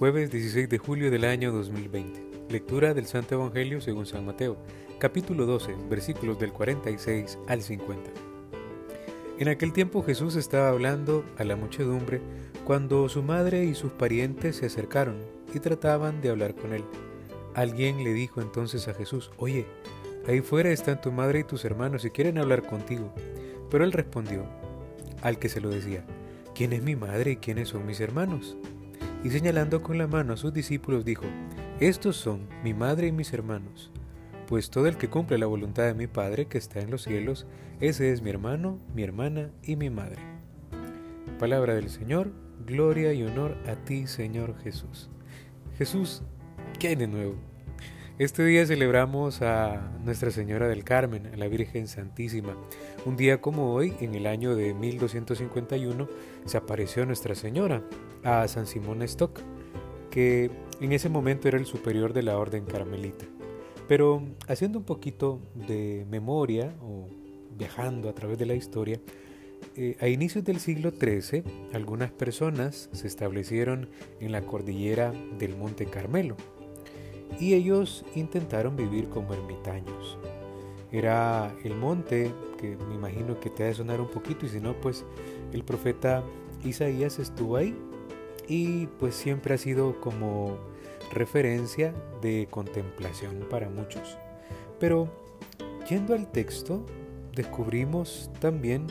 Jueves 16 de julio del año 2020. Lectura del Santo Evangelio según San Mateo, capítulo 12, versículos del 46 al 50. En aquel tiempo Jesús estaba hablando a la muchedumbre cuando su madre y sus parientes se acercaron y trataban de hablar con él. Alguien le dijo entonces a Jesús, Oye, ahí fuera están tu madre y tus hermanos y quieren hablar contigo. Pero él respondió, al que se lo decía, ¿quién es mi madre y quiénes son mis hermanos? Y señalando con la mano a sus discípulos dijo, Estos son mi madre y mis hermanos, pues todo el que cumple la voluntad de mi Padre que está en los cielos, ese es mi hermano, mi hermana y mi madre. Palabra del Señor, gloria y honor a ti, Señor Jesús. Jesús, ¿qué hay de nuevo? Este día celebramos a Nuestra Señora del Carmen, a la Virgen Santísima. Un día como hoy, en el año de 1251, se apareció Nuestra Señora a San Simón Stock, que en ese momento era el superior de la Orden Carmelita. Pero haciendo un poquito de memoria o viajando a través de la historia, eh, a inicios del siglo XIII, algunas personas se establecieron en la cordillera del Monte Carmelo y ellos intentaron vivir como ermitaños. Era el monte, que me imagino que te ha de sonar un poquito, y si no, pues el profeta Isaías estuvo ahí y pues siempre ha sido como referencia de contemplación para muchos. Pero yendo al texto, descubrimos también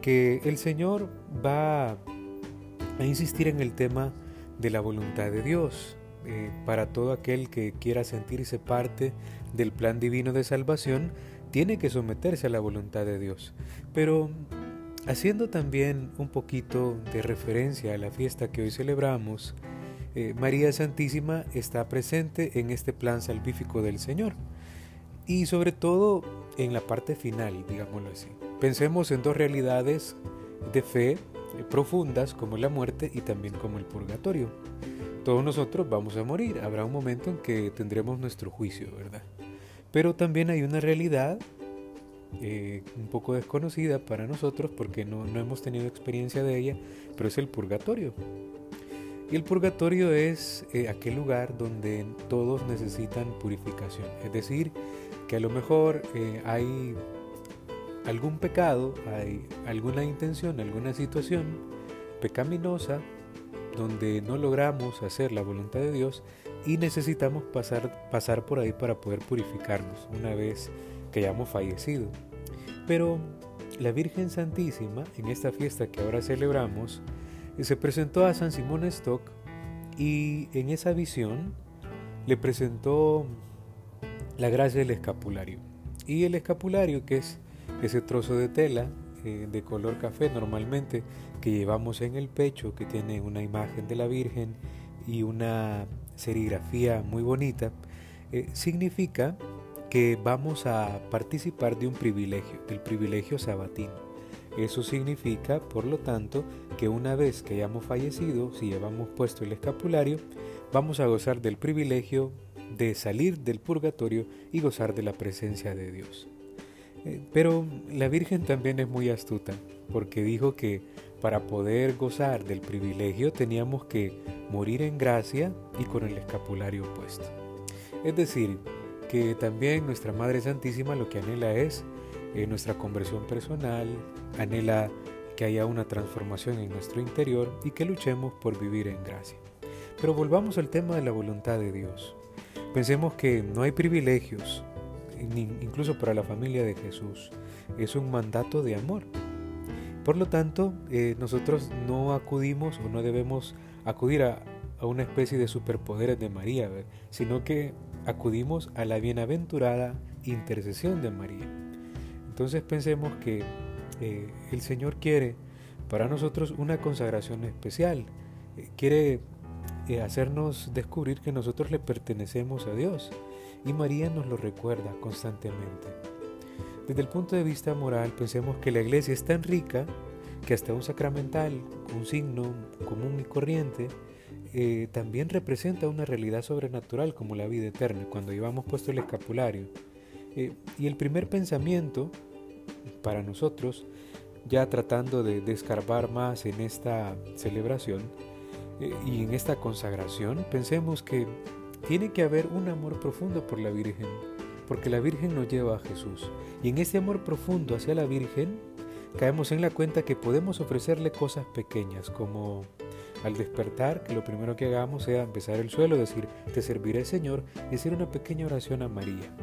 que el Señor va a insistir en el tema de la voluntad de Dios, eh, para todo aquel que quiera sentirse parte del plan divino de salvación, tiene que someterse a la voluntad de Dios. Pero haciendo también un poquito de referencia a la fiesta que hoy celebramos, eh, María Santísima está presente en este plan salvífico del Señor. Y sobre todo en la parte final, digámoslo así. Pensemos en dos realidades de fe eh, profundas como la muerte y también como el purgatorio. Todos nosotros vamos a morir, habrá un momento en que tendremos nuestro juicio, ¿verdad? Pero también hay una realidad eh, un poco desconocida para nosotros porque no, hemos tenido experiencia de ella, pero es el purgatorio. Y el purgatorio es eh, aquel lugar donde todos necesitan purificación. Es decir, que a lo mejor eh, hay algún pecado, hay alguna intención, alguna situación pecaminosa donde no logramos hacer la voluntad de Dios y necesitamos pasar, pasar por ahí para poder purificarnos una vez que hayamos fallecido. Pero la Virgen Santísima, en esta fiesta que ahora celebramos, se presentó a San Simón Stock y en esa visión le presentó la gracia del escapulario. Y el escapulario, que es ese trozo de tela eh, de color café normalmente que llevamos en el pecho, que tiene una imagen de la Virgen y una serigrafía muy bonita, eh, significa que vamos a participar de un privilegio, del privilegio sabatino. Eso significa, por lo tanto, que una vez que hayamos fallecido, si llevamos puesto el escapulario, vamos a gozar del privilegio de salir del purgatorio y gozar de la presencia de Dios. Eh, pero la Virgen también es muy astuta, porque dijo que para poder gozar del privilegio teníamos que morir en gracia y con el escapulario puesto. Es decir, que también nuestra Madre Santísima lo que anhela es eh, nuestra conversión personal, anhela que haya una transformación en nuestro interior y que luchemos por vivir en gracia. Pero volvamos al tema de la voluntad de Dios. Pensemos que no hay privilegios, incluso para la familia de Jesús. Es un mandato de amor. Por lo tanto, eh, nosotros no acudimos o no debemos acudir a, una especie de superpoderes de María, sino que acudimos a la bienaventurada intercesión de María. Entonces pensemos que eh, el Señor quiere para nosotros una consagración especial, eh, quiere hacernos descubrir que nosotros le pertenecemos a Dios y María nos lo recuerda constantemente. Desde el punto de vista moral, pensemos que la iglesia es tan rica que hasta un sacramental, un signo común y corriente, eh, también representa una realidad sobrenatural como la vida eterna, cuando llevamos puesto el escapulario. Eh, y el primer pensamiento para nosotros, ya tratando de descarbar más en esta celebración, Eh, y en esta consagración pensemos que tiene que haber un amor profundo por la Virgen, porque la Virgen nos lleva a Jesús. Y en ese amor profundo hacia la Virgen, caemos en la cuenta que podemos ofrecerle cosas pequeñas, como al despertar, que lo primero que hagamos sea empezar el suelo, decir, te serviré Señor, y hacer una pequeña oración a María.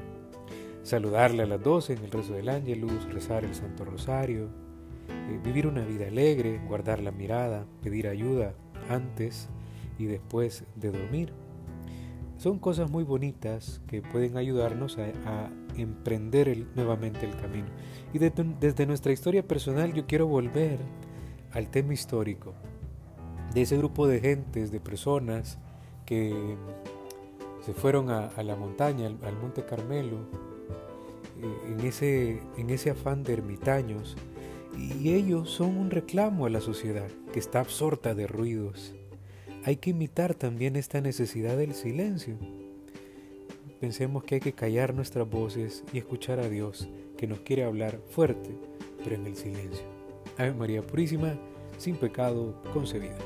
Saludarle a las doce en el rezo del ángelus, rezar el Santo Rosario, eh, vivir una vida alegre, guardar la mirada, pedir ayuda antes y después de dormir. Son cosas muy bonitas que pueden ayudarnos a, emprender nuevamente el camino. Y desde nuestra historia personal yo quiero volver al tema histórico, de ese grupo de gentes, de personas que se fueron a, la montaña, al, Monte Carmelo, eh, en, ese, en ese afán de ermitaños, y ellos son un reclamo a la sociedad que está absorta de ruidos. Hay que imitar también esta necesidad del silencio. Pensemos que hay que callar nuestras voces y escuchar a Dios que nos quiere hablar fuerte, pero en el silencio. Ave María Purísima, sin pecado concebida.